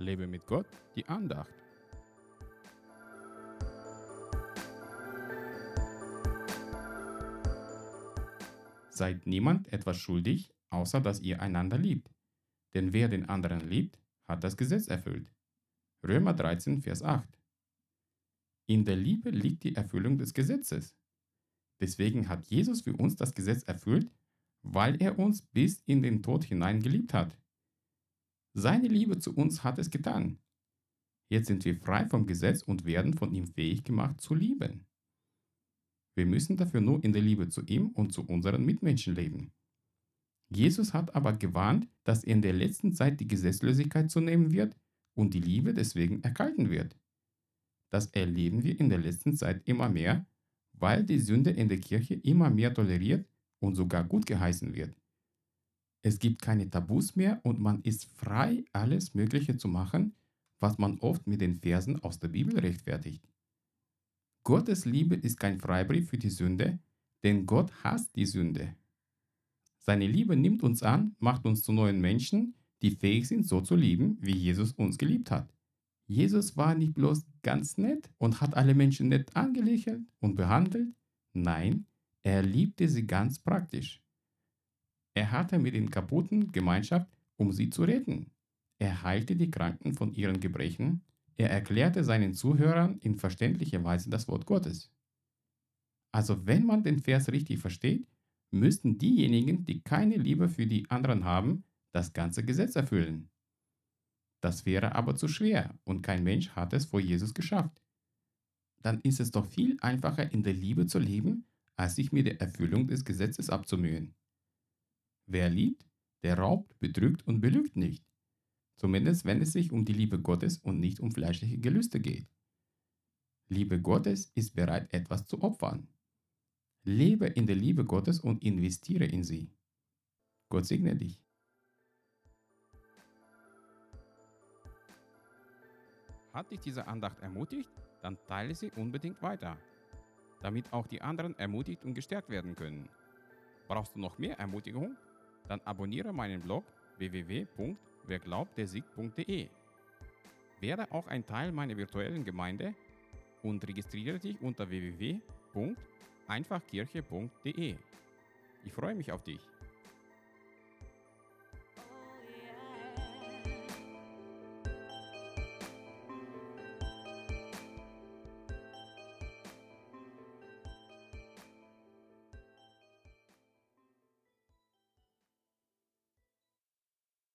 Lebe mit Gott, die Andacht. Seid niemand etwas schuldig, außer dass ihr einander liebt. Denn wer den anderen liebt, hat das Gesetz erfüllt. Römer 13, Vers 8. In der Liebe liegt die Erfüllung des Gesetzes. Deswegen hat Jesus für uns das Gesetz erfüllt, weil er uns bis in den Tod hinein geliebt hat. Seine Liebe zu uns hat es getan. Jetzt sind wir frei vom Gesetz und werden von ihm fähig gemacht zu lieben. Wir müssen dafür nur in der Liebe zu ihm und zu unseren Mitmenschen leben. Jesus hat aber gewarnt, dass in der letzten Zeit die Gesetzlosigkeit zunehmen wird und die Liebe deswegen erkalten wird. Das erleben wir in der letzten Zeit immer mehr, weil die Sünde in der Kirche immer mehr toleriert und sogar gut geheißen wird. Es gibt keine Tabus mehr und man ist frei, alles Mögliche zu machen, was man oft mit den Versen aus der Bibel rechtfertigt. Gottes Liebe ist kein Freibrief für die Sünde, denn Gott hasst die Sünde. Seine Liebe nimmt uns an, macht uns zu neuen Menschen, die fähig sind, so zu lieben, wie Jesus uns geliebt hat. Jesus war nicht bloß ganz nett und hat alle Menschen nett angelächelt und behandelt, nein, er liebte sie ganz praktisch. Er hatte mit den Kaputten Gemeinschaft, um sie zu retten. Er heilte die Kranken von ihren Gebrechen. Er erklärte seinen Zuhörern in verständlicher Weise das Wort Gottes. Also wenn man den Vers richtig versteht, müssten diejenigen, die keine Liebe für die anderen haben, das ganze Gesetz erfüllen. Das wäre aber zu schwer und kein Mensch hat es vor Jesus geschafft. Dann ist es doch viel einfacher in der Liebe zu leben, als sich mit der Erfüllung des Gesetzes abzumühen. Wer liebt, der raubt, betrügt und belügt nicht. Zumindest wenn es sich um die Liebe Gottes und nicht um fleischliche Gelüste geht. Liebe Gottes ist bereit, etwas zu opfern. Lebe in der Liebe Gottes und investiere in sie. Gott segne dich. Hat dich diese Andacht ermutigt? Dann teile sie unbedingt weiter, damit auch die anderen ermutigt und gestärkt werden können. Brauchst du noch mehr Ermutigung? Dann abonniere meinen Blog www.werglaubtdersieg.de. Werde auch ein Teil meiner virtuellen Gemeinde und registriere dich unter www.einfachkirche.de. Ich freue mich auf dich.